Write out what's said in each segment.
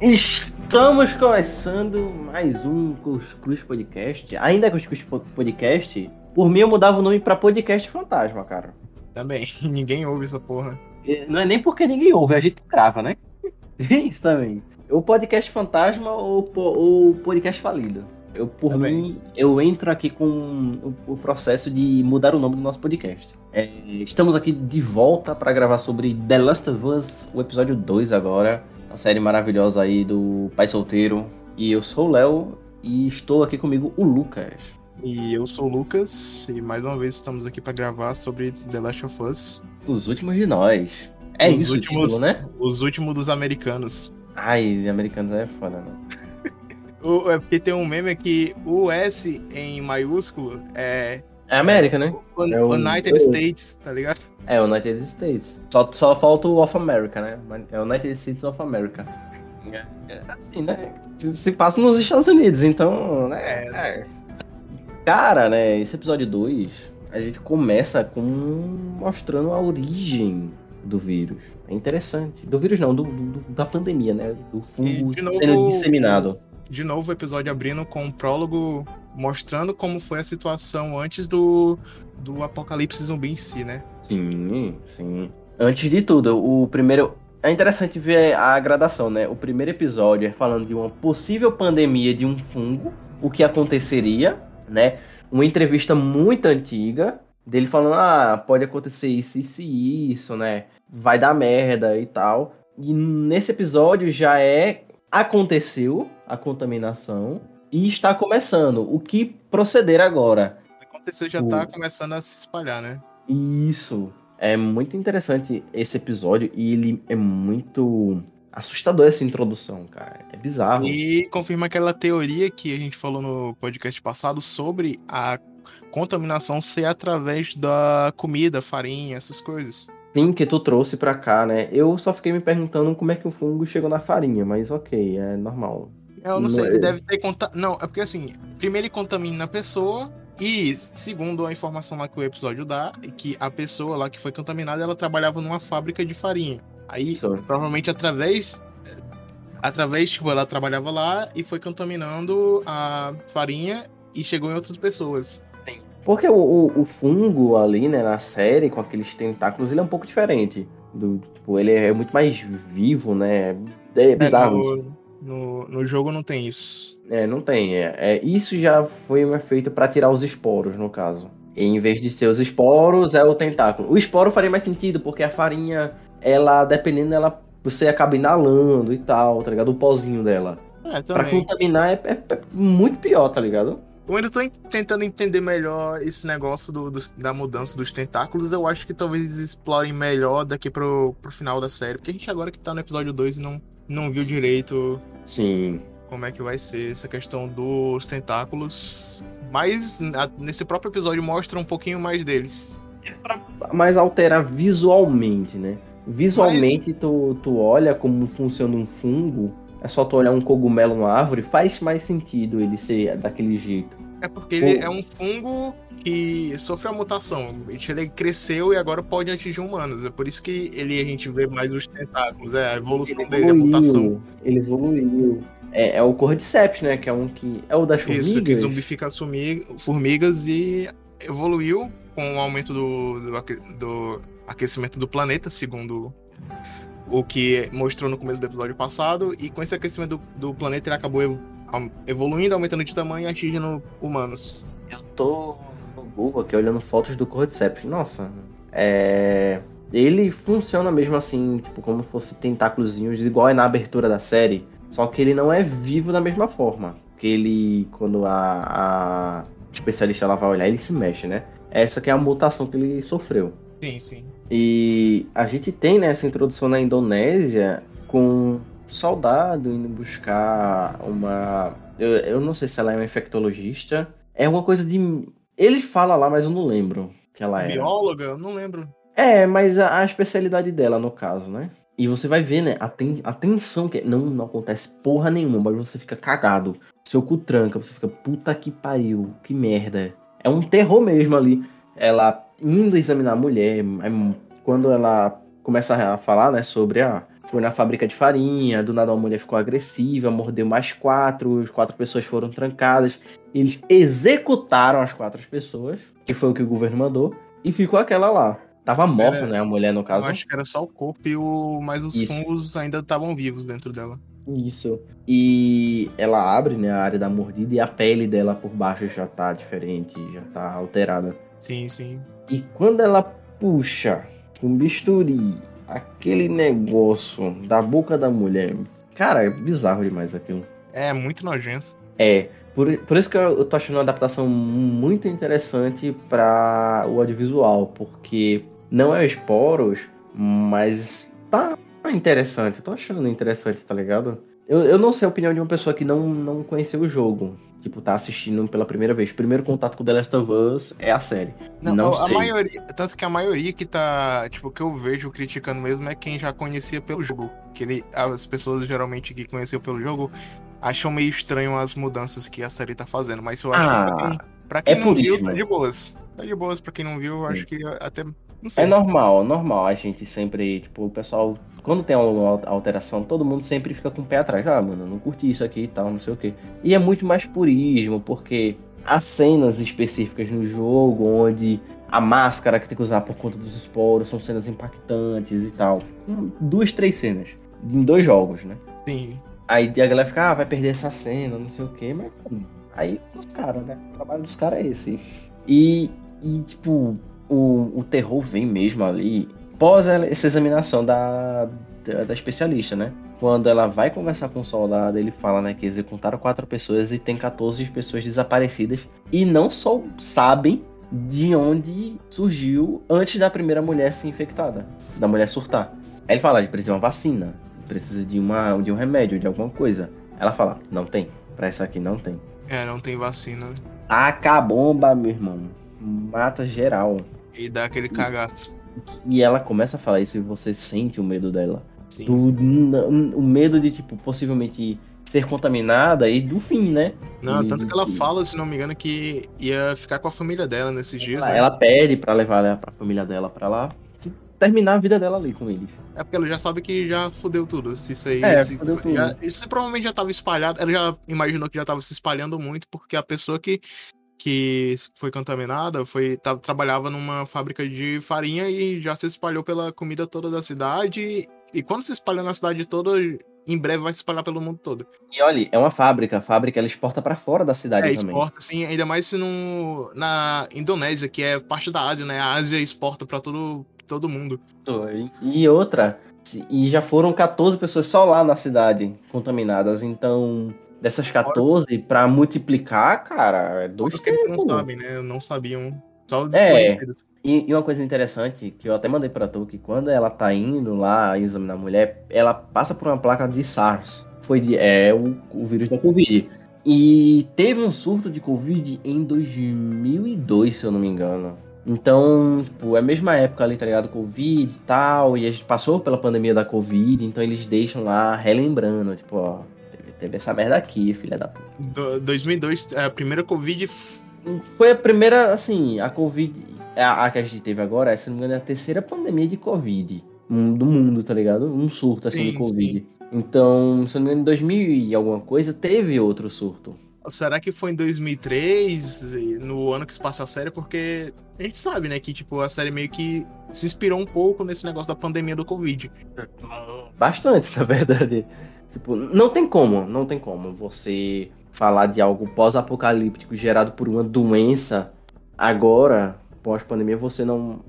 Estamos começando mais um Cuscuz Podcast. Ainda é Cuscuz Podcast, por mim eu mudava o nome pra Podcast Fantasma, cara. Também, ninguém ouve essa porra. Não é nem porque ninguém ouve, a gente grava, né? Isso também. O Podcast Fantasma ou o Podcast Falido. Eu, por Também. mim, eu entro aqui com o, o, processo de mudar o nome do nosso podcast. É, estamos aqui de volta para gravar sobre The Last of Us, o episódio 2 agora. A série maravilhosa aí do Pai Solteiro. E eu sou o Léo e estou aqui comigo o Lucas. E eu sou o Lucas e mais uma vez estamos aqui para gravar sobre The Last of Us. Os últimos de nós. É os isso últimos, título, né? Os últimos dos americanos. Ai, americanos é foda, né? O, é porque tem um meme que o S em maiúsculo é. É América, né? O, é o United o... States, tá ligado? É, o United States. Só, só falta o of America, né? É o United States of America. É, é assim, né? Se passa nos Estados Unidos, então, né? É, é. Cara, né? Esse episódio 2, a gente começa com mostrando a origem do vírus. É interessante. Do vírus não, do, do da pandemia, né? Do fungo sendo disseminado de novo o episódio abrindo com um prólogo mostrando como foi a situação antes do, do apocalipse zumbi em si, né? Sim, sim. Antes de tudo, o primeiro. É interessante ver a gradação, né? O primeiro episódio é falando de uma possível pandemia de um fungo, o que aconteceria, né? Uma entrevista muito antiga dele falando: ah, pode acontecer isso, isso e isso, né? Vai dar merda e tal. E nesse episódio já é aconteceu a contaminação e está começando. O que proceder agora? Aconteceu, já está começando a se espalhar, né? Isso. É muito interessante esse episódio e ele é muito assustador essa introdução, cara. É bizarro. E confirma aquela teoria que a gente falou no podcast passado sobre a contaminação ser através da comida, farinha, essas coisas. Sim, que tu trouxe pra cá, né? Eu só fiquei me perguntando como é que o fungo chegou na farinha, mas ok, é normal. Eu não, não sei, é... ele deve ter conta... Não, é porque assim, primeiro ele contamina a pessoa, e segundo a informação lá que o episódio dá, é que a pessoa lá que foi contaminada, ela trabalhava numa fábrica de farinha. Aí, Sim. provavelmente através através, tipo, ela trabalhava lá e foi contaminando a farinha e chegou em outras pessoas. Porque o, o, o, fungo ali, né, na série, com aqueles tentáculos, ele é um pouco diferente. Do, tipo, ele é muito mais vivo, né? É, é bizarro é, no, no, no, jogo não tem isso. É, não tem. É, é isso já foi um efeito para tirar os esporos, no caso. E, em vez de ser os esporos, é o tentáculo. O esporo faria mais sentido, porque a farinha, ela, dependendo, ela você acaba inalando e tal, tá ligado? O pozinho dela. É, pra contaminar é, é, é muito pior, tá ligado? Eu ainda tô tentando entender melhor esse negócio do, do, da mudança dos tentáculos. Eu acho que talvez explorem melhor daqui pro, pro final da série. Porque a gente agora que tá no episódio 2 não, não viu direito. Sim. Como é que vai ser essa questão dos tentáculos. Mas nesse próprio episódio mostra um pouquinho mais deles. É pra mais alterar visualmente, né? Visualmente, Mas... tu, tu olha como funciona um fungo é só tu olhar um cogumelo numa árvore, faz mais sentido ele ser daquele jeito. É porque ele é um fungo que sofreu a mutação. Ele cresceu e agora pode atingir humanos. É por isso que ele a gente vê mais os tentáculos. É a evolução ele dele, evoluiu, a mutação. Ele evoluiu. É, é, o Cordyceps, né? Que é um que. É o das formigas. Isso, que zumbifica as formigas e evoluiu com o aumento do, do, do aquecimento do planeta, segundo o que mostrou no começo do episódio passado, e com esse aquecimento do, do planeta ele acabou evoluindo, aumentando de tamanho e atingindo humanos. Eu tô no Google aqui olhando fotos do Cordyceps. Nossa, é. Ele funciona mesmo assim, tipo, como se fosse tentáculozinhos, igual é na abertura da série. Só que ele não é vivo da mesma forma. Porque ele, quando a, a especialista lá vai olhar, ele se mexe, né? Essa que é a mutação que ele sofreu. Sim, sim. E a gente tem né, essa introdução na Indonésia com soldado indo buscar uma. Eu, eu não sei se ela é uma infectologista. É uma coisa de. Ele fala lá, mas eu não lembro que ela é. Bióloga? Eu não lembro. É, mas a, a, especialidade dela, no caso, né? E você vai ver, né? A, ten, a tensão que. Não, não acontece porra nenhuma, mas você fica cagado. Seu cu tranca, você fica, puta que pariu, que merda. É um terror mesmo ali. Ela indo examinar a mulher, quando ela começa a falar, né, sobre a foi na fábrica de farinha, do nada uma mulher ficou agressiva, mordeu mais quatro, as quatro pessoas foram trancadas. Eles executaram as quatro pessoas, que foi o que o governo mandou, e ficou aquela lá. Tava morta, Era- né, a mulher no caso. Eu acho que era só o corpo e o. Mas os Isso. fungos ainda estavam vivos dentro dela. Isso. E ela abre, né, a área da mordida e a pele dela por baixo já tá diferente, já tá alterada. Sim, sim. E quando ela puxa com bisturi aquele negócio da boca da mulher, cara, é bizarro demais aquilo. É muito nojento. É, por, por isso que eu, eu tô achando uma adaptação muito interessante para o audiovisual, porque não é esporos, mas tá interessante. Eu tô achando interessante, tá ligado? Eu, eu não sei a opinião de uma pessoa que não, não conheceu o jogo. Tipo, tá assistindo pela primeira vez. Primeiro contato com The Last of Us é a série. Não, Não a sei. maioria. Tanto que a maioria que tá. Tipo, que eu vejo criticando mesmo é quem já conhecia pelo jogo. Que ele, as pessoas geralmente que conheciam pelo jogo acham meio estranho as mudanças que a série tá fazendo. Mas eu acho Ah, que pra quem, pra quem é não viu, tá de boas. Tá de boas pra quem não viu, eu acho que até. Não sei. É normal, normal. A gente sempre, tipo, o pessoal, quando tem alguma alteração, todo mundo sempre fica com o pé atrás. Ah, mano, eu não curti isso aqui e tal, não sei o quê. E é muito mais purismo, porque há cenas específicas no jogo onde a máscara que tem que usar por conta dos esporos são cenas impactantes e tal. Hum, Duas, três cenas. Em dois jogos, né? Sim. Aí a galera fica, ah, vai perder essa cena, não sei o quê, mas aí os caras, né? O trabalho dos caras é esse. E, e tipo, o, o terror vem mesmo ali pós essa examinação da, da, da especialista, né? Quando ela vai conversar com o soldado, ele fala, né, que executaram quatro pessoas e tem 14 pessoas desaparecidas e não só sabem de onde surgiu antes da primeira mulher ser infectada, da mulher surtar. Aí ele fala, precisa de uma vacina, precisa de, uma, de um remédio, de alguma coisa. Ela fala, não tem, pra essa aqui não tem. É, não tem vacina. Taca a bomba, meu irmão. Mata geral. E dá aquele cagaço. E ela começa a falar isso e você sente o medo dela. Sim, Do, sim. o medo de, tipo, possivelmente ser contaminada e do fim, né? Não, E- tanto que ela fala, se não me engano, que ia ficar com a família dela nesses dias. Ela, né? ela pede pra levar ela pra família dela pra lá. Terminar a vida dela ali com eles. É porque ela já sabe que já fudeu tudo. Se isso aí. É, se- fudeu tudo. já- isso provavelmente já tava espalhado. Ela já imaginou que já tava se espalhando muito, porque a pessoa que, que foi contaminada foi, tava, trabalhava numa fábrica de farinha e já se espalhou pela comida toda da cidade. E quando se espalhou na cidade toda, em breve vai se espalhar pelo mundo todo. E olha, é uma fábrica. A fábrica ela exporta pra fora da cidade É, também. exporta, assim, ainda mais se no, na Indonésia, que é parte da Ásia, né? A Ásia exporta pra todo, todo mundo. E outra, e já foram 14 pessoas só lá na cidade contaminadas. Então, dessas 14, pra multiplicar, cara, é dois Porque eles não sabem, né? Não sabiam. Só os É. desconhecidos. E, e uma coisa interessante, que eu até mandei pra tu, que quando ela tá indo lá examinar a mulher, ela passa por uma placa de SARS. Foi de, é o, o vírus da Covid. E teve um surto de Covid em 2002, se eu não me engano. Então, tipo, é a mesma época ali, tá ligado? Covid e tal, e a gente passou pela pandemia da Covid, então eles deixam lá relembrando, tipo, ó, teve, essa merda aqui, filha da puta. Do, 2002, a primeira Covid. Foi a primeira, assim, a Covid. A, a que a gente teve agora, se não me engano, é a terceira pandemia de Covid do mundo, tá ligado? Um surto, assim, Sim, de Covid. Então, se não me engano, em 2000 e alguma coisa, teve outro surto. Será que foi em 2003, no ano que se passa a série? Porque a gente sabe, né, que tipo, a série meio que se inspirou um pouco nesse negócio da pandemia do Covid. Bastante, na verdade. Tipo, não tem como, não tem como você falar de algo pós-apocalíptico gerado por uma doença agora, pós-pandemia, você não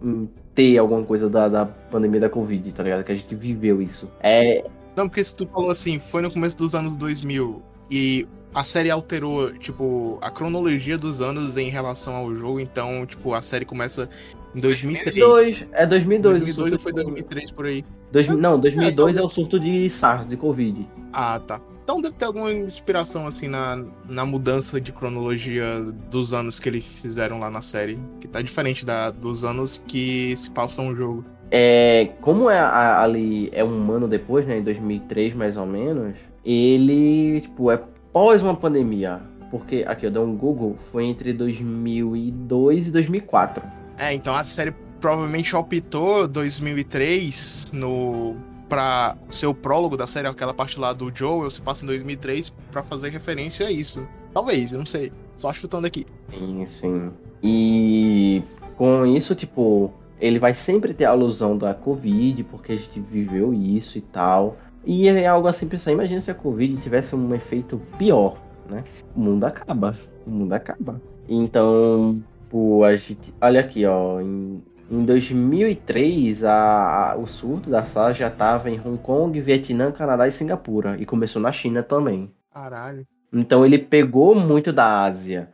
ter alguma coisa da, da pandemia da Covid, tá ligado? Que a gente viveu isso. É, Não, porque se tu falou assim, foi no começo dos anos 2000 e a série alterou, tipo, a cronologia dos anos em relação ao jogo, então, tipo, a série começa em 2003. 2002, é 2002. 2002 o ou foi surto de- 2003 por aí? Dois- não, 2002 É, é o surto de SARS, de Covid. Ah, tá. Então deve ter alguma inspiração, assim, na, na mudança de cronologia dos anos que eles fizeram lá na série. Que tá diferente da, dos anos que se passam o jogo. É, como é a- ali é um ano depois, né, em 2003 mais ou menos, ele, tipo, é pós uma pandemia. Porque, aqui eu dei um Google, foi entre 2002 e 2004. É, então a série provavelmente optou 2003 no pra ser o prólogo da série, aquela parte lá do Joel se passa em 2003 para fazer referência a isso. Talvez, eu não sei. Só chutando aqui. Sim, sim. E com isso, tipo, ele vai sempre ter a alusão da Covid, porque a gente viveu isso e tal. E é algo assim, pensar, imagina se a Covid tivesse um efeito pior, né? O mundo acaba. O mundo acaba. Então, pô, a gente. Olha aqui, ó. Em, em 2003, a, a, o surto da SARS já estava em Hong Kong, Vietnã, Canadá e Singapura. E começou na China também. Caralho. Então ele pegou muito da Ásia.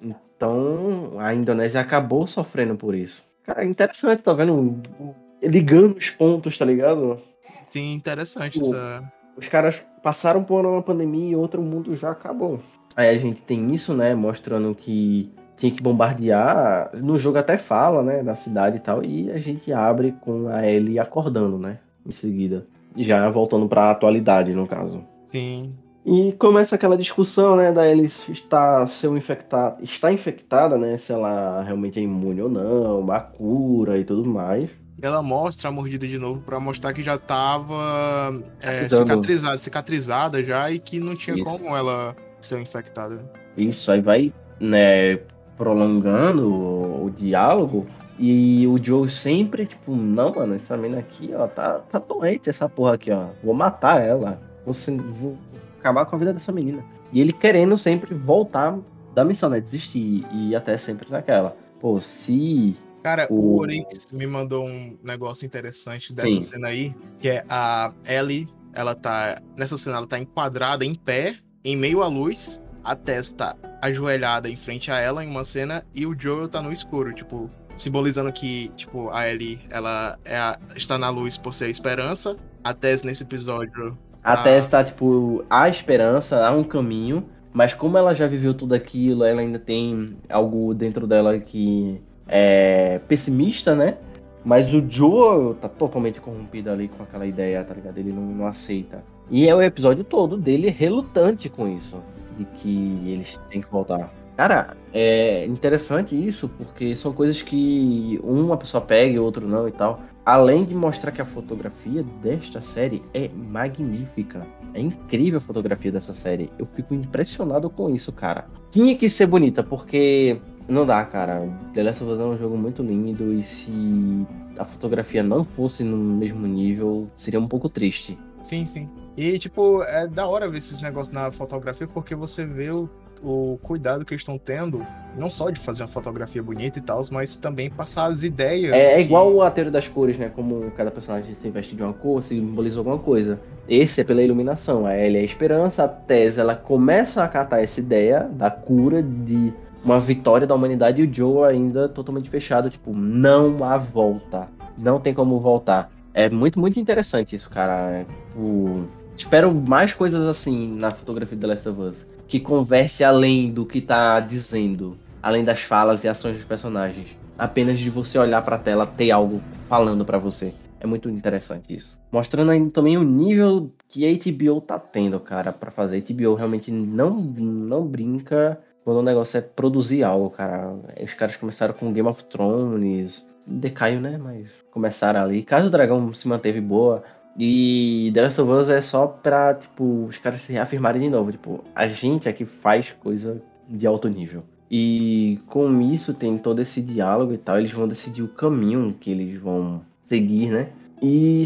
Então a Indonésia acabou sofrendo por isso. Cara, interessante, tá vendo? Ligando os pontos, tá ligado? Sim, interessante essa. Os caras passaram por uma pandemia e outro mundo já acabou. Aí a gente tem isso, né? Mostrando que tinha que bombardear. No jogo até fala, né? Da cidade e tal. E a gente abre com a Ellie acordando, né? Em seguida. Já voltando pra atualidade, no caso. Sim. E começa aquela discussão, né, da Ellie estar ser infectada, está infectada, né, se ela realmente é imune ou não, uma cura e tudo mais. Ela mostra a mordida de novo para mostrar que já tava é, cicatrizada, cicatrizada já e que não tinha Isso. como ela ser infectada. Isso, aí vai, né, prolongando o, o diálogo e o Joe sempre, tipo, não, mano, essa menina aqui, ó, tá, tá doente essa porra aqui, ó. Vou matar ela. Vou, vou acabar com a vida dessa menina. E ele querendo sempre voltar da missão, né? Desistir. E até sempre naquela. Pô, se. Cara, o, o Orix me mandou um negócio interessante dessa Sim. cena aí, que é a Ellie, ela tá. Nessa cena, ela tá enquadrada em pé, em meio à luz, a testa ajoelhada em frente a ela em uma cena e o Joel tá no escuro, tipo, simbolizando que, tipo, a Ellie, ela é a, está na luz por ser a esperança. A Tess nesse episódio. A a... Tess tá, tipo, há esperança, há um caminho, mas como ela já viveu tudo aquilo, ela ainda tem algo dentro dela que é pessimista, né? Mas o Joel tá totalmente corrompido ali com aquela ideia, tá ligado? Ele não, não aceita. E é o episódio todo dele relutante com isso de que eles têm que voltar. Cara, é interessante isso, porque são coisas que uma pessoa pega e outro não e tal. Além de mostrar que a fotografia desta série é magnífica. É incrível a fotografia dessa série. Eu fico impressionado com isso, cara. Tinha que ser bonita, porque não dá, cara. The Last of Us é um jogo muito lindo e se a fotografia não fosse no mesmo nível, seria um pouco triste. Sim, sim. E, tipo, é da hora ver esses negócios na fotografia, porque você vê o, o cuidado que eles estão tendo, não só de fazer uma fotografia bonita e tal, mas também passar as ideias. É, é que... igual o ateiro das cores, né? Como cada personagem se veste de uma cor, simboliza alguma coisa. Esse é pela iluminação. A Ellie é a esperança, a Tess, ela começa a acatar essa ideia da cura, de uma vitória da humanidade, e o Joe ainda totalmente fechado, tipo, não há volta. Não tem como voltar. É muito, muito interessante isso, cara. O Espero mais coisas assim na fotografia de The Last of Us. Que converse além do que tá dizendo. Além das falas e ações dos personagens. Apenas de você olhar pra tela, ter algo falando para você. É muito interessante isso. Mostrando ainda também o nível que a HBO tá tendo, cara, para fazer. A HBO realmente não, não brinca quando o negócio é produzir algo, cara. Os caras começaram com Game of Thrones. Decaio, né? Mas começaram ali. Caso o Dragão se manteve boa, e The Last of Us é só pra, tipo, os caras se reafirmarem de novo. Tipo, a gente aqui faz coisa de alto nível. E com isso tem todo esse diálogo e tal. Eles vão decidir o caminho que eles vão seguir, né? E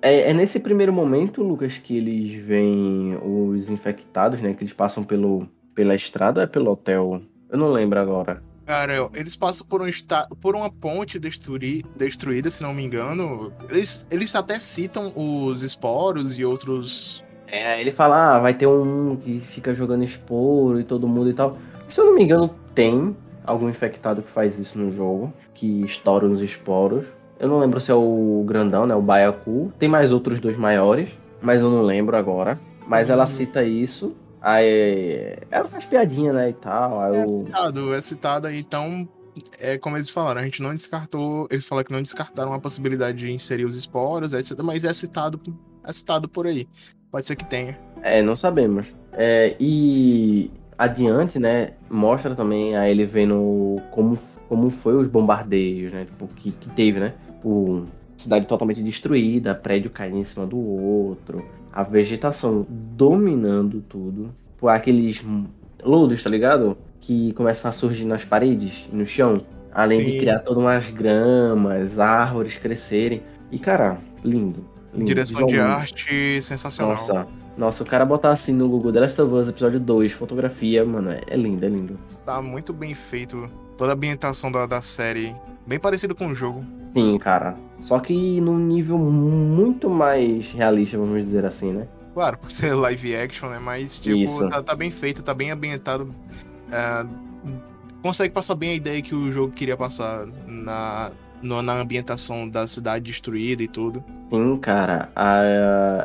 é, é nesse primeiro momento, Lucas, que eles veem os infectados, né? Que eles passam pelo, pela estrada ou é pelo hotel? Eu não lembro agora. Cara, eles passam por, um esta... por uma ponte destrui... destruída, se não me engano. Eles, eles até citam os esporos e outros. É, ele fala, ah, vai ter um que fica jogando esporo e todo mundo e tal. Se eu não me engano, tem algum infectado que faz isso no jogo, que estoura os esporos. Eu não lembro se é o grandão, né? O Baiacu. Tem mais outros dois maiores, mas eu não lembro agora. Mas ela uhum. cita isso. Aí ela faz piadinha, né, e tal. Aí é citado, é citado então, é como eles falaram, a gente não descartou, eles falaram que não descartaram a possibilidade de inserir os esporos, etc, mas é citado, é citado por aí. Pode ser que tenha. É, não sabemos. É, e adiante, né, mostra também a ele vendo como, como foi os bombardeios, né, tipo, que, que teve, né, por cidade totalmente destruída, prédio caindo em cima do outro, a vegetação dominando tudo, por aqueles lodos, tá ligado? Que começam a surgir nas paredes e no chão, além Sim. de criar todas umas gramas, árvores crescerem. E cara, lindo. lindo Direção de arte sensacional. Nossa, nossa, o cara botar assim no Google The Last of Us, episódio 2, fotografia, mano, é, é lindo, é lindo. Tá muito bem feito. Toda a ambientação da, da série, bem parecido com o jogo. Sim, cara. Só que num nível muito mais realista, vamos dizer assim, né? Claro, por ser live action, né? Mas, tipo, tá, tá, bem feito, tá bem ambientado. Uh, consegue passar bem a ideia que o jogo queria passar na, no, na ambientação da cidade destruída e tudo. Sim, cara.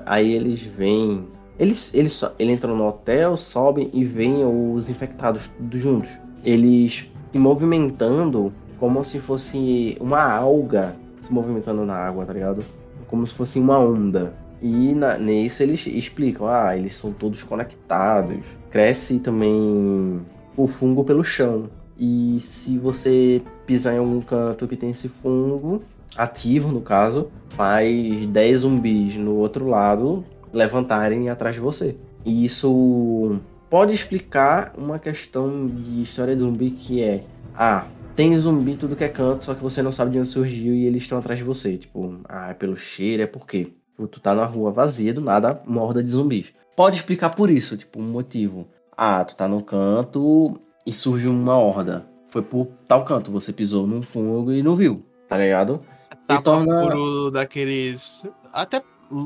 Aí eles vêm eles, eles, ele entram no hotel, sobem e veem os infectados todos juntos. Eles se movimentando como se fosse uma alga se movimentando na água, tá ligado? Como se fosse uma onda. E na, nisso eles explicam, ah, eles são todos conectados. Cresce também o fungo pelo chão. E se você pisar em algum canto que tem esse fungo, ativo no caso, faz 10 zumbis no outro lado levantarem atrás de você. E isso pode explicar uma questão de história de zumbi que é: ah, tem zumbi tudo que é canto, só que você não sabe de onde surgiu e eles estão atrás de você. Tipo, ah, é pelo cheiro, é porque tipo, tu tá na rua vazia, do nada, uma horda de zumbis. Pode explicar por isso, tipo, um motivo. Ah, tu tá no canto e surge uma horda. Foi por tal canto, você pisou num fungo e não viu, tá ligado? Tá e torna... daqueles. Até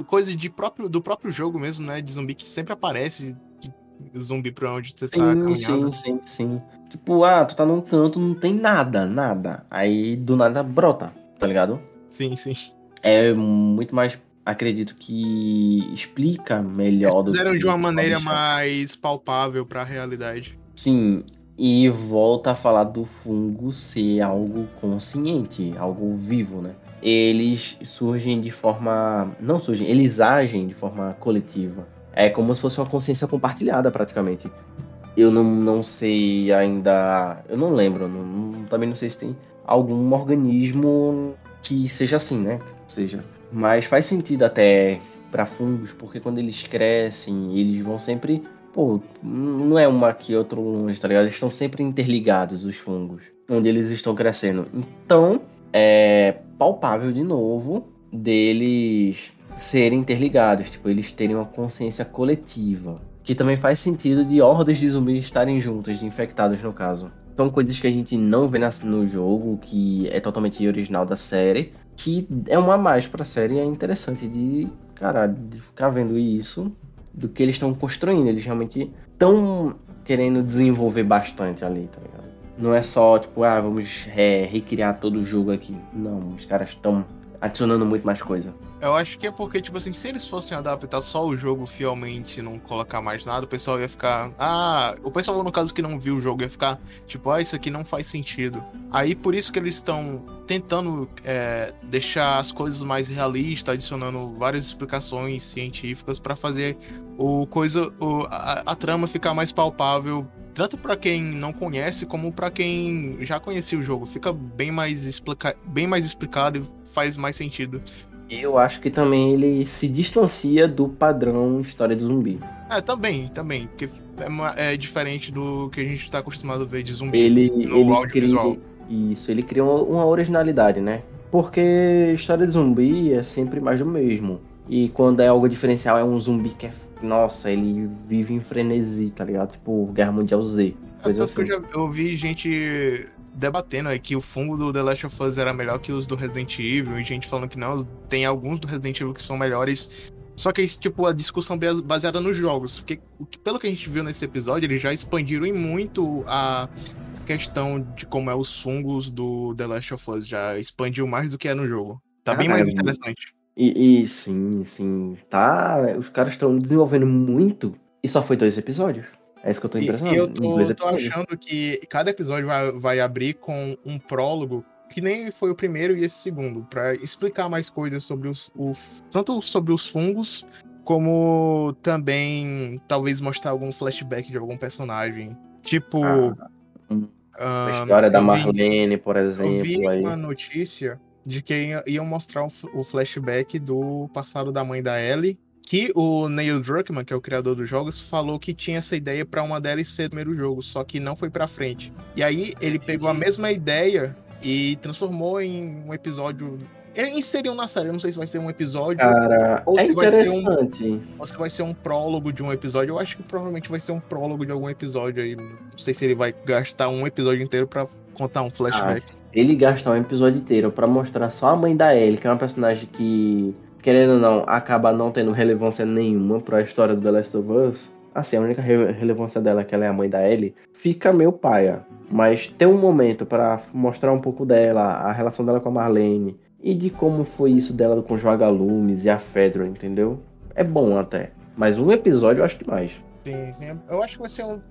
coisa de próprio, do próprio jogo mesmo, né? De zumbi que sempre aparece. Zumbi pra onde você está caminhando. Sim, sim, sim. Tipo, ah, tu tá num canto, não tem nada, nada. Aí do nada brota, tá ligado? Sim, sim. É muito mais. Acredito que explica melhor Eles fizeram de uma maneira mais palpável para a realidade. Sim, e volta a falar do fungo ser algo consciente, algo vivo, né? eles surgem de forma. Não surgem, eles agem de forma coletiva. É como se fosse uma consciência compartilhada, praticamente. Eu não, não sei ainda. Eu não lembro, não, também não sei se tem algum organismo que seja assim, né? Seja. Mas faz sentido até para fungos, porque quando eles crescem, eles vão sempre. Pô, não é uma aqui, outro longe, tá ligado? Eles estão sempre interligados, os fungos, onde eles estão crescendo. Então, é palpável de novo deles serem interligados, tipo, eles terem uma consciência coletiva. Que também faz sentido de hordas de zumbis estarem juntas, de infectados no caso. São coisas que a gente não vê no jogo, que é totalmente original da série, que é uma mais pra série é interessante de, cara, de ficar vendo isso, do que eles estão construindo. Eles realmente estão querendo desenvolver bastante ali, tá ligado? Não é só, tipo, ah, vamos é, recriar todo o jogo aqui. Não, os caras estão adicionando muito mais coisa. Eu acho que é porque, tipo assim, se eles fossem adaptar só o jogo fielmente não colocar mais nada, o pessoal ia ficar. Ah, o pessoal, no caso, que não viu o jogo, ia ficar, tipo, ah, isso aqui não faz sentido. Aí por isso que eles estão tentando é, deixar as coisas mais realistas, adicionando várias explicações científicas para fazer o coisa, o, a, a trama ficar mais palpável tanto para quem não conhece como para quem já conhecia o jogo. Fica bem mais, explica... bem mais explicado e faz mais sentido. Eu acho que também ele se distancia do padrão história do zumbi. É, também, também. Porque é, é diferente do que a gente está acostumado a ver de zumbi ele, no ele audiovisual. Cria, isso, ele cria uma, uma originalidade, né? Porque história de zumbi é sempre mais do mesmo. E quando é algo diferencial, é um zumbi que é nossa, ele vive em frenesi, tá ligado? Tipo, Guerra Mundial Z. Coisa assim. eu, já, eu vi gente debatendo aí que o fungo do The Last of Us era melhor que os do Resident Evil, e gente falando que não, tem alguns do Resident Evil que são melhores. Só que isso, tipo, a discussão baseada nos jogos. Porque, pelo que a gente viu nesse episódio, eles já expandiram em muito a questão de como é os fungos do The Last of Us. Já expandiu mais do que é no jogo. Tá bem mais interessante. E, e sim, sim. Tá. Os caras estão desenvolvendo muito. E só foi dois episódios. É isso que eu tô impressionado. E eu tô, tô achando que cada episódio vai, vai abrir com um prólogo que nem foi o primeiro e esse segundo, para explicar mais coisas sobre os, o, tanto sobre os fungos, como também talvez mostrar algum flashback de algum personagem. Tipo. Ah, a história da Marlene, por exemplo. Eu vi aí. uma notícia de que iam mostrar o flashback do passado da mãe da Ellie que o Neil Druckmann, que é o criador dos jogos, falou que tinha essa ideia para uma DLC do primeiro jogo, só que não foi para frente. E aí ele pegou a mesma ideia e transformou em um episódio ele inseriu na série, eu não sei se vai ser um episódio. Cara, ou é se vai ser um, interessante. ou se vai ser um prólogo de um episódio. Eu acho que provavelmente vai ser um prólogo de algum episódio aí. Não sei se ele vai gastar um episódio inteiro pra contar um Ah, flashback. se ele gastar um episódio inteiro pra mostrar só a mãe da Ellie, que é uma personagem que, querendo ou não, acaba não tendo relevância nenhuma pra história do The Last of Us. Assim, a única re- relevância dela que ela é a mãe da Ellie. Fica meio paia. Mas ter um momento pra mostrar um pouco dela, a relação dela com a Marlene. E de como foi isso dela com os vagalumes e a Fedra, entendeu? É bom até. Mas um episódio eu acho demais. Sim, sim. Eu acho que vai ser um.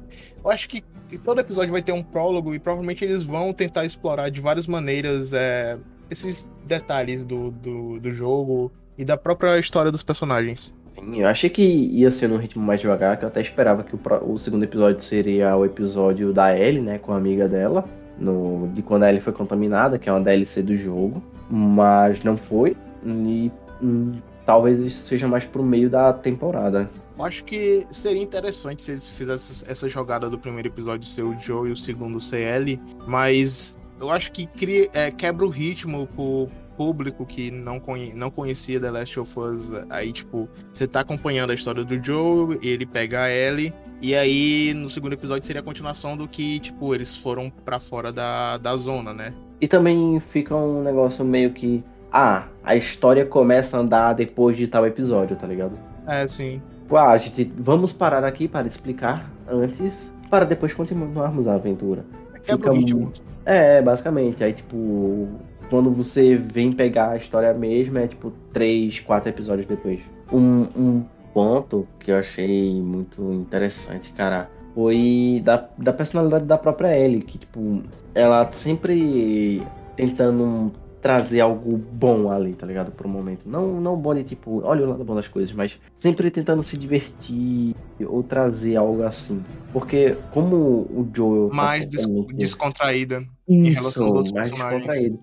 Eu acho que todo episódio vai ter um prólogo e provavelmente eles vão tentar explorar de várias maneiras é, esses detalhes do, do, do jogo e da própria história dos personagens. Sim, eu achei que ia ser num ritmo mais devagar, que eu até esperava que o, o segundo episódio seria o episódio da Ellie, né, com a amiga dela, no, de quando a Ellie foi contaminada, que é uma DLC do jogo, mas não foi, e hum, talvez isso seja mais pro meio da temporada. Eu acho que seria interessante se eles fizessem essa jogada do primeiro episódio ser o Joe e o segundo ser Ellie, mas eu acho que cria, é, quebra o ritmo pro público que não, conhe, não conhecia The Last of Us. Aí, tipo, você tá acompanhando a história do Joe, ele pega a Ellie, e aí no segundo episódio seria a continuação do que, tipo, eles foram pra fora da, da zona, né? E também fica um negócio meio que, ah, a história começa a andar depois de tal episódio, tá ligado? É, sim. Tipo, ah, a gente, vamos parar aqui para explicar antes, para depois continuarmos a aventura. Quebra o Fica ritmo. mu- É, basicamente. Aí, tipo, quando você vem pegar a história mesmo, é tipo três, quatro episódios depois. Um, um ponto que eu achei muito interessante, cara, foi da, da personalidade da própria Ellie, que, tipo, ela sempre tentando trazer algo bom ali, tá ligado? Pro momento. Não, não bom de tipo, olha o lado bom das coisas, mas sempre tentando se divertir ou trazer algo assim. Porque como o Joel. tá Mais des- totalmente- descontraída. em relação aos outros mais personagens. descontraído.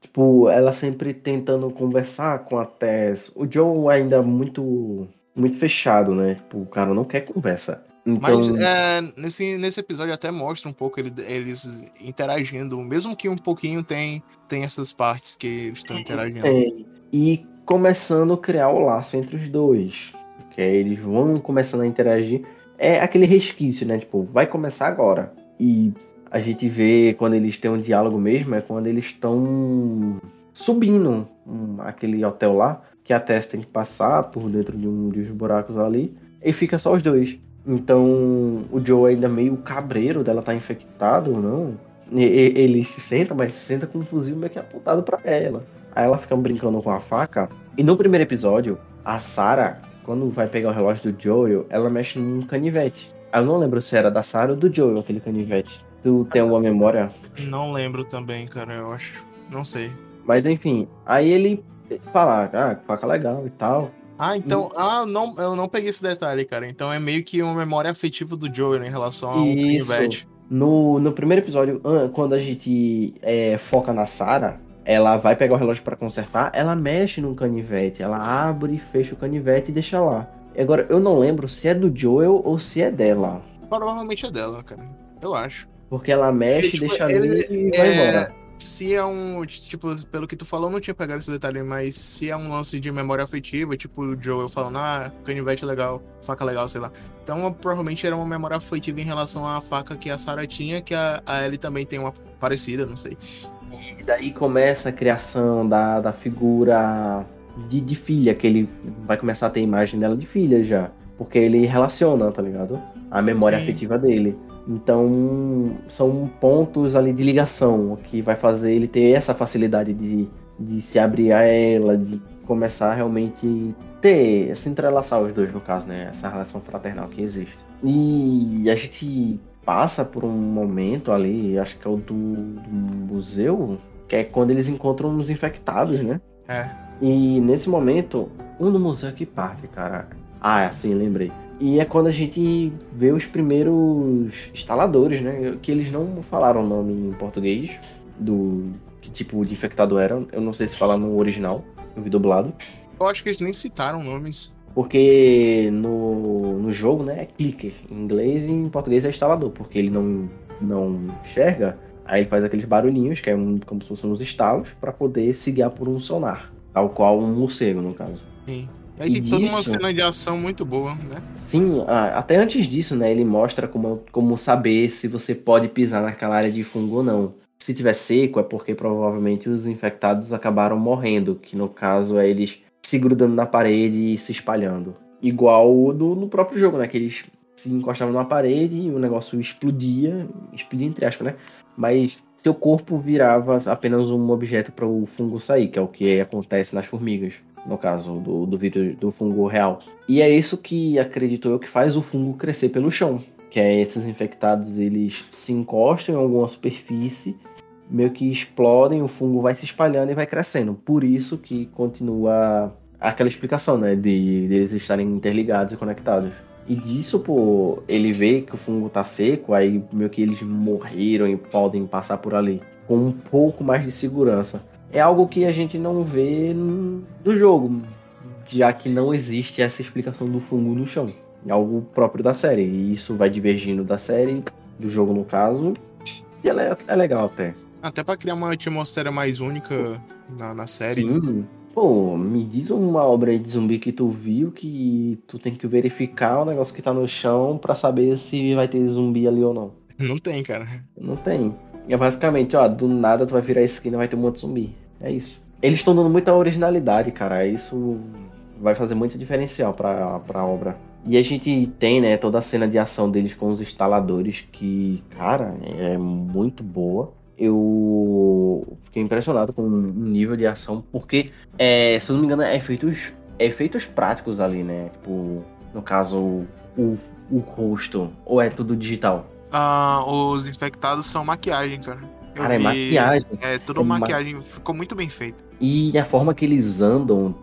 Tipo, ela sempre tentando conversar com a Tess. O Joe ainda muito muito fechado, né? Tipo, o cara não quer conversa. Então, Mas é, nesse, nesse episódio até mostra um pouco ele- eles interagindo, mesmo que um pouquinho tem, tem essas partes que eles estão interagindo. tem. E começando a criar o laço entre os dois. Que aí eles vão começando a interagir. É aquele resquício, né? Tipo, vai começar agora. E a gente vê quando eles têm um diálogo mesmo, é quando eles estão subindo um- aquele hotel lá, que a Tess tem que passar por dentro de um dos buracos ali, e fica só os dois. Então o Joe ainda meio cabreiro dela tá infectado ou não. E- Ele se senta, mas se senta com um fuzil meio que apontado pra ela. Aí ela fica brincando com a faca. E no primeiro episódio, a Sarah, quando vai pegar o relógio do Joel, ela mexe num canivete. Eu não lembro se era da Sarah ou do Joel aquele canivete. Tu tem alguma memória? Não lembro também, cara, eu acho. Não sei. Mas enfim, aí ele fala, ah, que faca legal e tal. Ah, então. Ah, não, eu não peguei esse detalhe, cara. Então é meio que uma memória afetiva do Joel né, em relação ao canivete. No, no primeiro episódio, an- quando a gente é, foca na Sarah, ela vai pegar o relógio pra consertar, ela mexe num canivete, ela abre e fecha o canivete e deixa lá. Agora, eu não lembro se é do Joel ou se é dela. Provavelmente é dela, cara. Eu acho. Porque ela mexe, Ele, tipo, deixa ali ele- e vai é, embora. Se é um. Tipo, pelo que tu falou, eu não tinha pegado esse detalhe, mas se é um lance de memória afetiva, tipo o Joel falando, ah, canivete é legal, faca legal, sei lá. Então provavelmente era uma memória afetiva em relação à faca que a Sarah tinha, que a, a Ellie também tem uma parecida, não sei. E daí começa a criação da, da figura de, de filha, que ele vai começar a ter imagem dela de filha já. Porque ele relaciona, tá ligado? A memória Sim. afetiva dele. Então, são pontos ali de ligação que vai fazer ele ter essa facilidade de, de se abrir a ela, de começar a realmente ter, se entrelaçar os dois, no caso, né? Essa relação fraternal que existe. E a gente passa por um momento ali, acho que é o do, do museu, que é quando eles encontram os infectados, né? É. E nesse momento, um do museu que parte, cara. Ah, sim, lembrei. E é quando a gente vê os primeiros instaladores, né? Que eles não falaram o nome em português do que tipo de infectado era. Eu não sei se falar no original, no vi dublado. Eu acho que eles nem citaram nomes. Porque no, no jogo, né, é clicker. Em inglês e em português é instalador, porque ele não, não enxerga. Aí ele faz aqueles barulhinhos, que é um, como se fossem uns estalos, para poder se guiar por um sonar. Tal qual um morcego, no caso. Sim. E aí e tem disso, toda uma cena de ação muito boa, né? Sim, até antes disso, né, ele mostra como, como saber se você pode pisar naquela área de fungo ou não. Se tiver seco, é porque provavelmente os infectados acabaram morrendo, que no caso é eles se grudando na parede e se espalhando. Igual do, no próprio jogo, né? Que eles se encostavam na parede e o negócio explodia, explodia entre aspas, né? Mas seu corpo virava apenas um objeto para o fungo sair, que é o que acontece nas formigas, no caso do, do vídeo do fungo real. E é isso que acredito eu que faz o fungo crescer pelo chão, que é esses infectados eles se encostam em alguma superfície meio que explodem, o fungo vai se espalhando e vai crescendo. Por isso que continua aquela explicação, né, de, de eles estarem interligados e conectados. E disso, pô, ele vê que o fungo tá seco, aí meio que eles morreram e podem passar por ali com um pouco mais de segurança. É algo que a gente não vê no jogo, já que não existe essa explicação do fungo no chão. É algo próprio da série. E isso vai divergindo da série, do jogo no caso. E ela é, é legal até. Até para criar uma atmosfera mais única na, na série. Sim. Pô, me diz uma obra de zumbi que tu viu que tu tem que verificar o negócio que tá no chão para saber se vai ter zumbi ali ou não. Não tem, cara. Não tem. É basicamente, ó, do nada tu vai virar esquina e vai ter um monte de zumbi. É isso. Eles estão dando muita originalidade, cara. Isso vai fazer muito diferencial pra, pra obra. E a gente tem, né, toda a cena de ação deles com os instaladores, que, cara, é muito boa eu fiquei impressionado com o nível de ação, porque, é, se eu não me engano, é efeitos, é efeitos práticos ali, né? Tipo, no caso, o, o rosto, ou é tudo digital? Ah, os infectados são maquiagem, cara. Eu cara, é vi... é maquiagem. É tudo é maquiagem, ma... ficou muito bem feito. E a forma que eles andam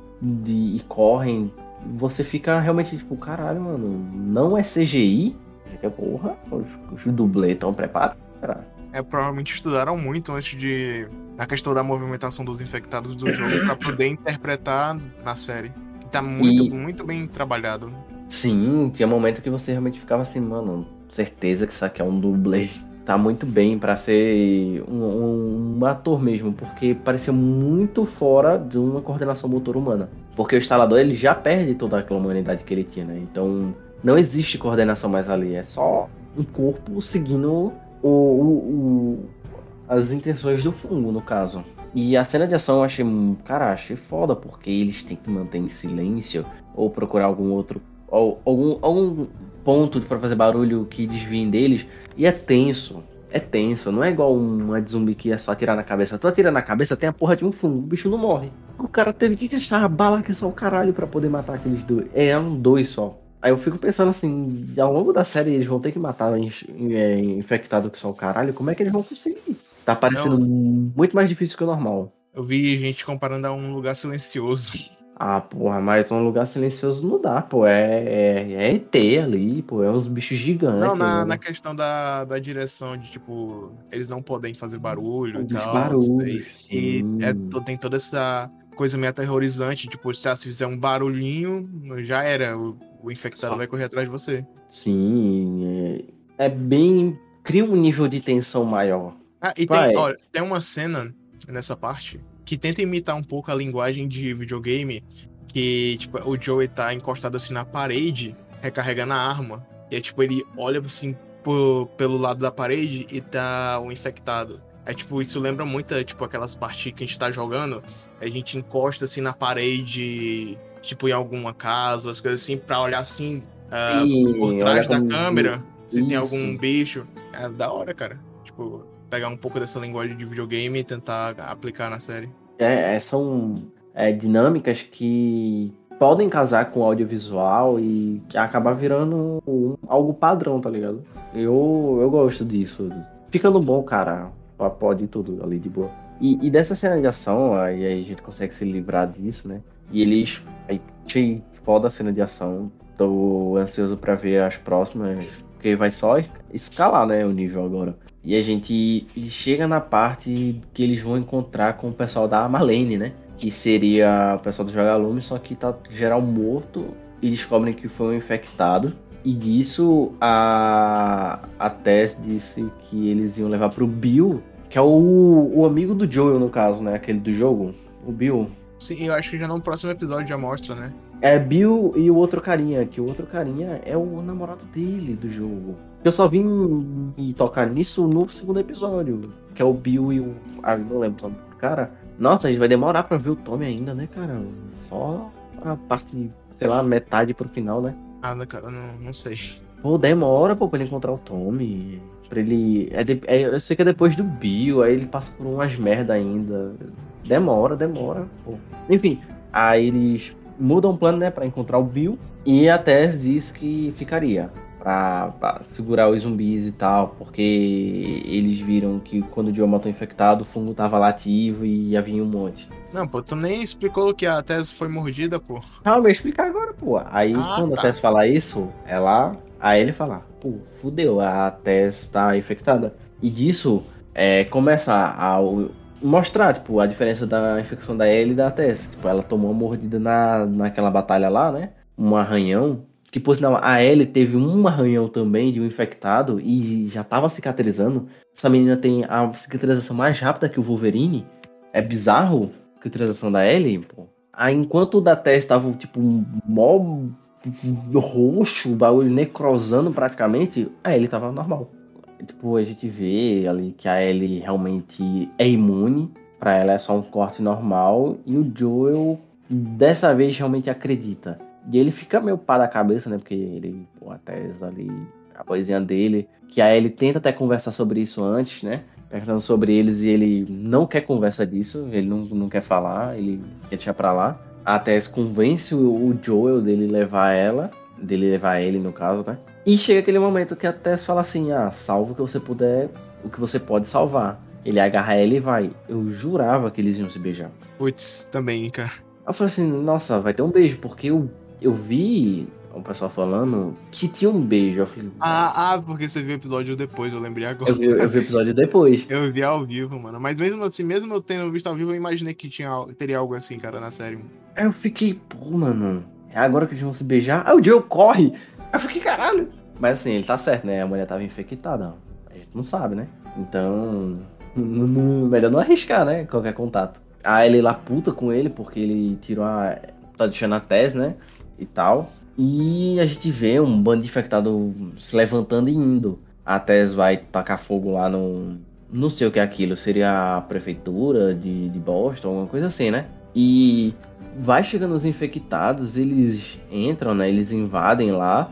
e correm, você fica realmente tipo, caralho, mano, não é CGI? Fica, porra, os, os dublês estão preparados, cara é, provavelmente estudaram muito antes de. a questão da movimentação dos infectados do jogo para poder interpretar na série. Tá muito, e... muito bem trabalhado. Sim, tinha momento que você realmente ficava assim, mano, certeza que isso aqui é um dublê. Tá muito bem para ser um, um, ator mesmo, porque parecia muito fora de uma coordenação motor humana. Porque o instalador ele já perde toda aquela humanidade que ele tinha, né? Então não existe coordenação mais ali, é só um corpo seguindo o, o, as intenções do fungo, no caso. E a cena de ação eu achei, cara, achei foda, porque eles têm que manter em silêncio ou procurar algum outro. Ou, algum, algum ponto para fazer barulho que desviem deles. E é tenso. É tenso, não é igual uma de zumbi que é só atirar na cabeça. Tu atira na cabeça, tem a porra de um fungo, o bicho não morre. O cara teve que gastar a bala que só o caralho para poder matar aqueles dois. É, um dois só. Aí eu fico pensando assim, ao longo da série eles vão ter que matar é, infectado que só o caralho, como é que eles vão conseguir? Tá parecendo Não. muito mais difícil que o normal. Eu vi gente comparando a um lugar silencioso. Ah, porra, mas um lugar silencioso não dá, pô. É, é, é ET ali, pô. É uns bichos gigantes. Não, na, né? na questão da, da direção de, tipo, eles não podem fazer barulho e tal. Barulho, e, e é, tem toda essa coisa meio aterrorizante. Tipo, se fizer um barulhinho, já era. O, o infectado Só. vai correr atrás de você. Sim, é, é, bem. Cria um nível de tensão maior. Ah, e tem, olha, tem uma cena nessa parte que tenta imitar um pouco a linguagem de videogame. Que, tipo, o Joey tá encostado assim na parede, recarregando a arma. E é tipo, ele olha assim por, pelo lado da parede e tá o um infectado. É tipo, isso lembra muito, tipo, aquelas partidas que a gente tá jogando. A gente encosta assim na parede tipo, em alguma casa, as coisas assim, pra olhar assim uh, por trás da câmera, se Isso. tem algum bicho. É da hora, cara. Tipo, pegar um pouco dessa linguagem de videogame e tentar aplicar na série. É, é são é, dinâmicas que podem casar com audiovisual e acabar virando um, algo padrão, tá ligado? Eu, eu gosto disso. Ficando bom, cara. Pode tudo ali de boa. E, e dessa cena de ação, aí a gente consegue se livrar disso, né? E eles. Aí, achei foda a cena de ação. Tô ansioso para ver as próximas. Porque vai só escalar, né? O nível agora. E a gente chega na parte que eles vão encontrar com o pessoal da Marlene, né? Que seria o pessoal do Jogalume, só que tá geral morto e descobrem que foi um infectado. E disso a, a Tess disse que eles iam levar pro Bill, que é o, o amigo do Joel, no caso, né? Aquele do jogo. O Bill. Sim, eu acho que já no próximo episódio já mostra, né? É Bill e o outro carinha, que o outro carinha é o namorado dele do jogo. Eu só vim me tocar nisso no segundo episódio, que é o Bill e o. Ah, não lembro o nome do cara. Nossa, a gente vai demorar pra ver o Tommy ainda, né, cara? Só a parte, sei lá, metade pro final, né? Ah, cara, não, não sei. Pô, demora pô, pra ele encontrar o Tommy. Pra ele. É de... é, eu sei que é depois do Bill, aí ele passa por umas merda ainda. Demora, demora, pô. Enfim, aí eles mudam o plano, né, pra encontrar o Bill. E a Tess diz que ficaria pra, pra, segurar os zumbis e tal, porque eles viram que quando o Joe matou infectado, o fungo tava lá ativo e havia um monte. Não, pô, tu nem explicou que a Tess foi mordida, pô. Calma, eu explicar agora, pô. Aí ah, quando tá. a Tess falar isso, ela. Aí ele fala, pô, fudeu, a Tess tá infectada. E disso é, começa a, a mostrar, tipo, a diferença da infecção da Ellie e da Tess. Tipo, ela tomou uma mordida na, naquela batalha lá, né? Um arranhão. Que, por sinal, a Ellie teve um arranhão também de um infectado e já tava cicatrizando. Essa menina tem a cicatrização mais rápida que o Wolverine. É bizarro a cicatrização da Ellie, pô. Aí, enquanto o da Tess tava, tipo, mó roxo, o bagulho necrosando praticamente, a Ellie tava normal. Tipo, a gente vê ali que a Ellie realmente é imune. Pra ela é só um corte normal. E o Joel, dessa vez, realmente acredita. E ele fica meio pá da cabeça, né? Porque ele, pô, até ali, a poesia dele. Que a Ellie tenta até conversar sobre isso antes, né? Perguntando sobre eles e ele não quer conversa disso. Ele não, não quer falar, ele quer deixar pra lá. A Tess convence o Joel dele levar ela dele levar ele, no caso, né? E chega aquele momento que a Tess fala assim: ah, salva o que você puder, o que você pode salvar. Ele agarra ela e vai. Eu jurava que eles iam se beijar. Putz, também, cara. Eu falei assim: nossa, vai ter um beijo, porque eu, eu vi o pessoal falando que tinha um beijo. Eu falei, ah, ah, porque você viu o episódio depois, eu lembrei agora. Eu vi, eu vi o episódio depois. eu vi ao vivo, mano. Mas mesmo assim, mesmo eu tendo visto ao vivo, eu imaginei que tinha, teria algo assim, cara, na série. Aí eu fiquei, pô, mano, é agora que eles vão se beijar. Aí o Joe corre. Aí eu fiquei, caralho. Mas assim, ele tá certo, né? A mulher tava infectada. A gente não sabe, né? Então. melhor não arriscar, né? Qualquer contato. A Ellie lá puta com ele, porque ele tirou a. tá deixando a Tess, né? E tal. E a gente vê um bando de infectado se levantando e indo. A Tess vai tacar fogo lá no. Não sei o que é aquilo. Seria a prefeitura de, de Boston, alguma coisa assim, né? E vai chegando os infectados, eles entram, né? Eles invadem lá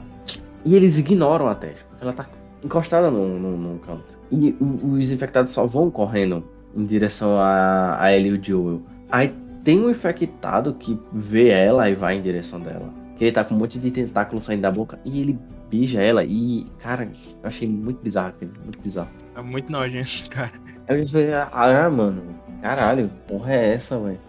e eles ignoram a Tess, porque ela tá encostada no, no, no canto. E os infectados só vão correndo em direção a, a Ellie e o Joel. Aí tem um infectado que vê ela e vai em direção dela. Que ele tá com um monte de tentáculo saindo da boca e ele beija ela. E, cara, eu achei muito bizarro muito bizarro. É muito nojento, cara. Eu falei, ah, mano, caralho, porra é essa, velho?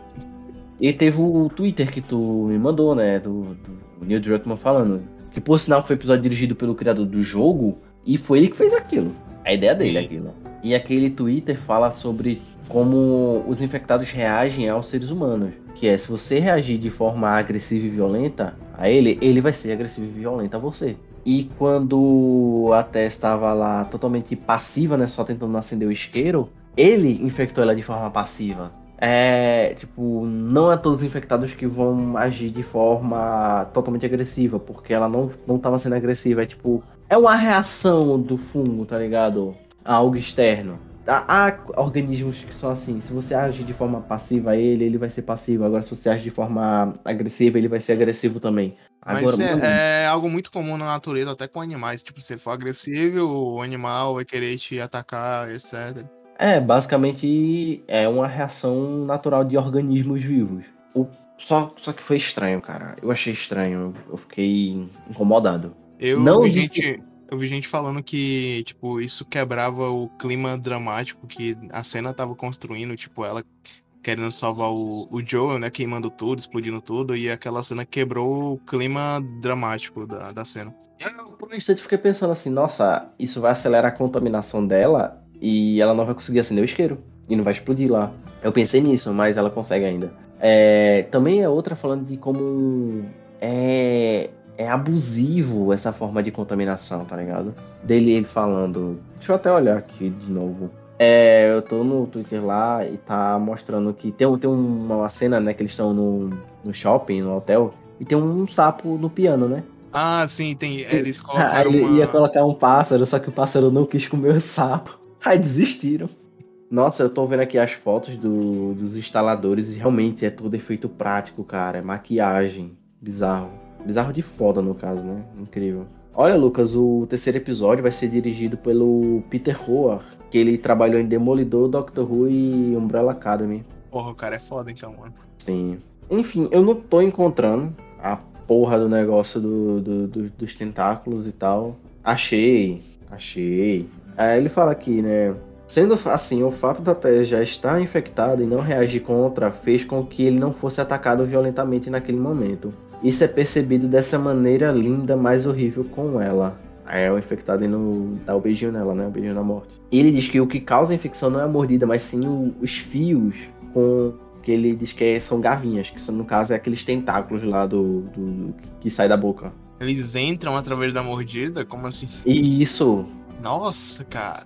E teve o Twitter que tu me mandou, né? Do, do Neil Druckmann falando. Que por sinal foi episódio dirigido pelo criador do jogo. E foi ele que fez aquilo. A ideia Sim. dele aquilo. E aquele Twitter fala sobre como os infectados reagem aos seres humanos. Que é, se você reagir de forma agressiva e violenta a ele, ele vai ser agressivo e violento a você. E quando a Tess estava lá totalmente passiva, né, só tentando acender o isqueiro, ele infectou ela de forma passiva é, tipo, não é todos os infectados que vão agir de forma totalmente agressiva, porque ela não, não tava sendo agressiva. É tipo, é uma reação do fungo, tá ligado? A algo externo. Há, organismos que são assim, se você agir de forma passiva a ele, ele vai ser passivo. Agora, se você agir de forma agressiva, ele vai ser agressivo também. Agora, Mas é, é, algo muito comum na natureza, até com animais. Tipo, se for agressivo, o animal vai querer te atacar, etc. É, basicamente é uma reação natural de organismos vivos. O, só, só que foi estranho, cara. Eu achei estranho. Eu fiquei incomodado. Eu Não vi gente. Eu vi gente falando que, tipo, isso quebrava o clima dramático que a cena tava construindo, tipo, ela querendo salvar o, o Joel, né, queimando tudo, explodindo tudo, e aquela cena quebrou o clima dramático da, da cena. Eu, por um instante, fiquei pensando assim, nossa, isso vai acelerar a contaminação dela, E ela não vai conseguir acender o isqueiro. E não vai explodir lá. Eu pensei nisso, mas ela consegue ainda. É, também é outra falando de como é, é abusivo essa forma de contaminação, tá ligado? Dele ele falando. Deixa eu até olhar aqui de novo. É, eu tô no Twitter lá e tá mostrando que tem, tem uma cena, né, que eles estão no, no shopping, no hotel, e tem um sapo no piano, né? Ah, sim, tem. Eles colocaram. Aí uma... ia colocar um pássaro, só que o pássaro não quis comer o sapo. Aí desistiram. Nossa, eu tô vendo aqui as fotos do, dos instaladores e realmente é todo efeito prático, cara. É maquiagem. Bizarro. Bizarro de foda, no caso, né? Incrível. Olha, Lucas, o terceiro episódio vai ser dirigido pelo Peter Hoare, que ele trabalhou em Demolidor, Doctor Who e Umbrella Academy. Porra, o cara é foda então, mano. Sim. Enfim, eu não tô encontrando a porra do negócio do, do, do, dos tentáculos e tal. Achei, achei. Aí ele fala aqui, né? Sendo assim, o fato da Tess já estar infectada e não reagir contra fez com que ele não fosse atacado violentamente naquele momento. Isso é percebido dessa maneira linda, mais horrível com ela. Aí é o infectado indo dar o beijinho nela, né? O beijinho na morte. Ele diz que o que causa a infecção não é a mordida, mas sim o, os fios com que ele diz que é, são gavinhas, que no caso é aqueles tentáculos lá do, do que sai da boca. Eles entram através da mordida? Como assim? Isso. Nossa, cara.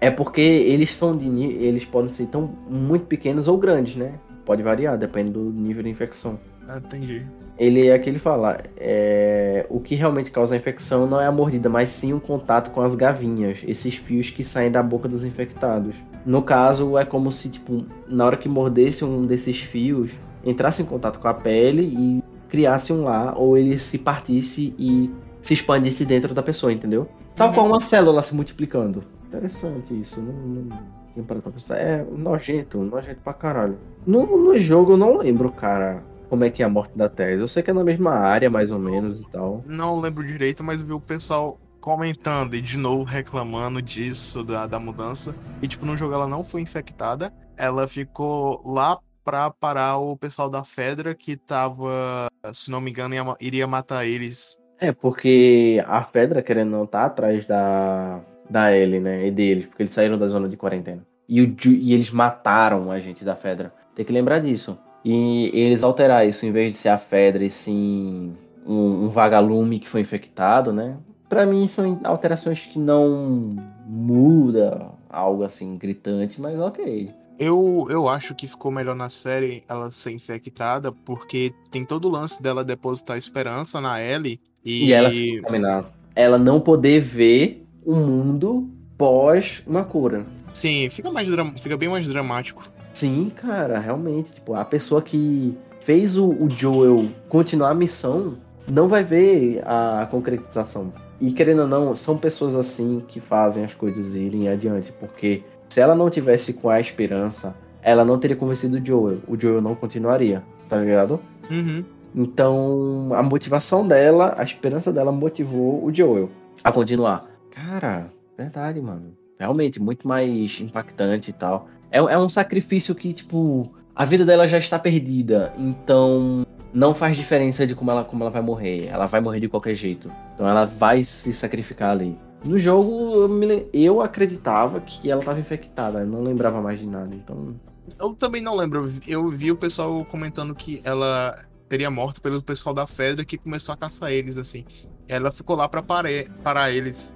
É porque eles são de eles podem ser tão muito pequenos ou grandes, né? Pode variar, depende do nível de infecção. Ah, entendi. Ele é que ele fala, é, o que realmente causa a infecção não é a mordida, mas sim o contato com as gavinhas, esses fios que saem da boca dos infectados. No caso, é como se, tipo, na hora que mordesse um desses fios, entrasse em contato com a pele e criasse um lá, ou ele se partisse e se expandisse dentro da pessoa, entendeu? Tal uhum. qual uma célula se multiplicando. Interessante isso, não, não tinha parado pra pensar. É nojento, nojento pra caralho. No, no jogo eu não lembro, cara como é que é a morte da Tess. Eu sei que é na mesma área, mais ou menos, e tal. Não lembro direito, mas vi o pessoal comentando e de novo reclamando disso, da, da mudança. E, tipo, no jogo ela não foi infectada. Ela ficou lá pra parar o pessoal da Fedra que tava, se não me engano, ia, iria matar eles. É, porque a Fedra, querendo não, tá atrás da, da Ellie, né? E deles, porque eles saíram da zona de quarentena. E, o, e eles mataram a gente da Fedra. Tem que lembrar disso. E eles alterar isso, em vez de ser a Fedra e sim um, um vagalume que foi infectado, né? Para mim são alterações que não muda algo assim gritante, mas ok. Eu, eu acho que ficou melhor na série ela ser infectada, porque tem todo o lance dela depositar esperança na Ellie e, e ela se contaminar. Ela não poder ver o mundo pós uma cura. Sim, fica, mais, fica bem mais dramático. Sim, cara, realmente. Tipo, a pessoa que fez o, o Joel continuar a missão não vai ver a concretização. E querendo ou não, são pessoas assim que fazem as coisas irem adiante. Porque se ela não tivesse com a esperança, ela não teria convencido o Joel. O Joel não continuaria, tá ligado? Uhum. Então, a motivação dela, a esperança dela motivou o Joel a continuar. Cara, verdade, mano. Realmente, muito mais impactante e tal. É, é um sacrifício que, tipo, a vida dela já está perdida. Então, não faz diferença de como ela, como ela vai morrer. Ela vai morrer de qualquer jeito. Então, ela vai se sacrificar ali. No jogo, eu, eu acreditava que ela estava infectada. Eu não lembrava mais de nada. Então. Eu também não lembro. Eu vi o pessoal comentando que ela teria morto pelo pessoal da Fedra que começou a caçar eles, assim. Ela ficou lá para parar eles.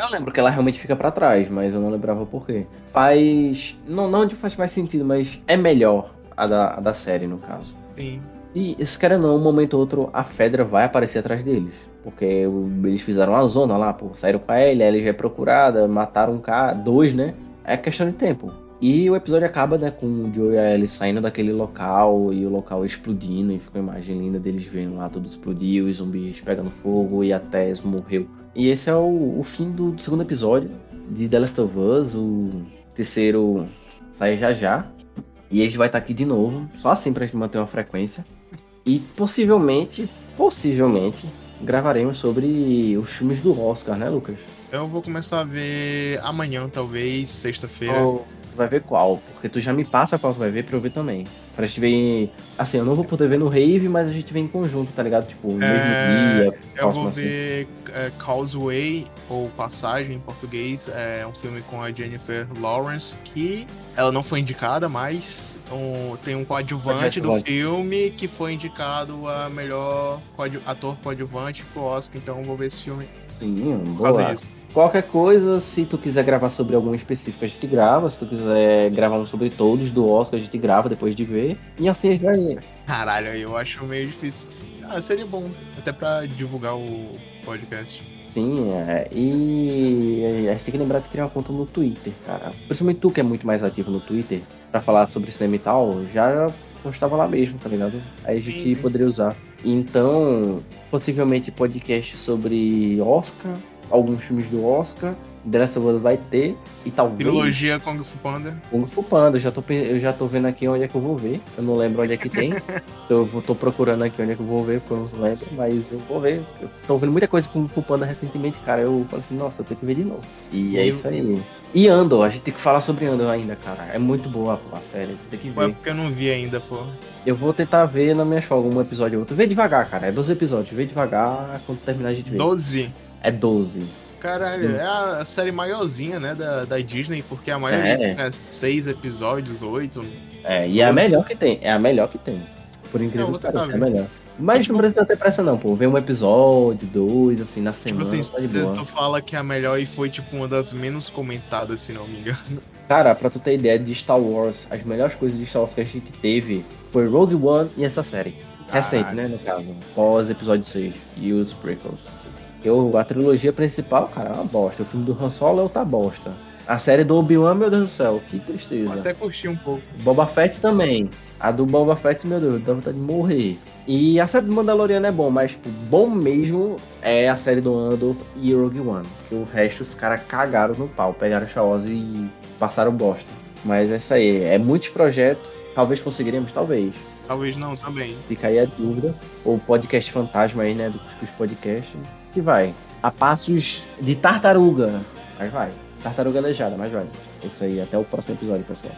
Eu lembro que ela realmente fica para trás, mas eu não lembrava por quê. Faz. Não, não faz mais sentido, mas é melhor a da, a da série, no caso. Sim. E se quer não, um momento ou outro, a Fedra vai aparecer atrás deles. Porque eles fizeram uma zona lá, pô. Saíram com a Ellie, a Ellie já é procurada, mataram um cara, dois, né? É questão de tempo. E o episódio acaba, né, com o Joe e a Ellie saindo daquele local e o local explodindo. E fica uma imagem linda deles vendo lá tudo explodir, os zumbis pegando fogo e a Tess morreu. E esse é o, o fim do, do, segundo episódio de The Last of Us. O terceiro sai já já. E a gente vai estar aqui de novo, só assim pra gente manter uma frequência. E possivelmente, possivelmente, gravaremos sobre os filmes do Oscar, né, Lucas? Eu vou começar a ver amanhã, talvez, sexta-feira. Oh, vai ver qual, porque tu já me passa qual tu vai ver pra eu ver também. Pra gente ver. Assim, eu não vou poder ver no Rave, mas a gente vê em conjunto, tá ligado? Tipo, no É, mesmo dia. Eu vou assim. ver é, Causeway, ou Passagem em português. É um filme com a Jennifer Lawrence, que ela não foi indicada, mas um- tem um coadjuvante do filme que foi indicado a melhor coadju- ator coadjuvante pro Oscar, então eu vou ver esse filme Sim, por causa boa. Qualquer coisa, se tu quiser gravar sobre algum específico, a gente grava. Se tu quiser gravar um sobre todos do Oscar, a gente grava depois de ver. E assim a gente vai. Caralho, eu acho meio difícil. Ah, seria bom, até pra divulgar o podcast. Sim, é, e a gente tem que lembrar de criar uma conta no Twitter, cara. Principalmente tu que é muito mais ativo no Twitter, pra falar sobre cinema e tal, já postava lá mesmo, tá ligado? Aí a gente Sim, sim. poderia usar. Então, possivelmente podcast sobre Oscar, alguns filmes do Oscar, The Last of Us vai ter, e talvez Trilogia Kung Fu Panda. Kung Fu Panda, eu já, tô, eu já tô vendo aqui onde é que eu vou ver. Eu não lembro onde é que tem. eu tô procurando aqui onde é que eu vou ver, porque eu não lembro, mas eu vou ver. Eu tô vendo muita coisa com Kung Fu Panda recentemente, cara. Eu falei assim, nossa, eu tenho que ver de novo. E é E isso aí. E Andor, a gente tem que falar sobre Andor ainda, cara. É muito boa pô, a série, tem que Foi ver. porque eu não vi ainda, pô. Eu vou tentar ver na minha folga um episódio ou outro. Vê devagar, cara. É 12 episódios. Vê devagar, quando terminar a gente vê. 12. É 12. Caralho, Hum. é a série maiorzinha, né, da, da Disney, porque a maioria É. tem né, seis episódios, oito. É, e é a 12. melhor que tem. É a melhor que tem. Por incrível que pareça, é a melhor. Mas não precisa ter pressa não, pô. Vê um episódio, dois, assim, na Tipo semana, assim, tá de boa. tu fala que a melhor e foi tipo uma das menos comentadas, se não me engano. Cara, pra tu ter ideia de Star Wars, as melhores coisas de Star Wars que a gente teve foi Rogue One e essa série. Recente, Caralho. né, no caso. Pós episódio 6 e os prequels. Eu, a trilogia principal, cara, é uma bosta. O filme do Han Solo é outra bosta. A série do Obi-Wan, meu Deus do céu, que tristeza. Eu até curti um pouco. Boba Fett também. A do Boba Fett, meu Deus, dá vontade de morrer. E a série do Mandaloriano é bom, mas tipo, bom mesmo é a série do Andor e Rogue One. Que o resto os caras cagaram no pau, pegaram Star Wars e passaram bosta. Mas é isso aí, é muitos projetos, talvez conseguiremos, talvez. Talvez não, também. Fica aí a dúvida. Ou podcast fantasma aí, né, dos podcasts. Que vai. A passos de tartaruga. Mas vai. Tartaruga aleijada, mas vai. Isso aí, até o próximo episódio, pessoal.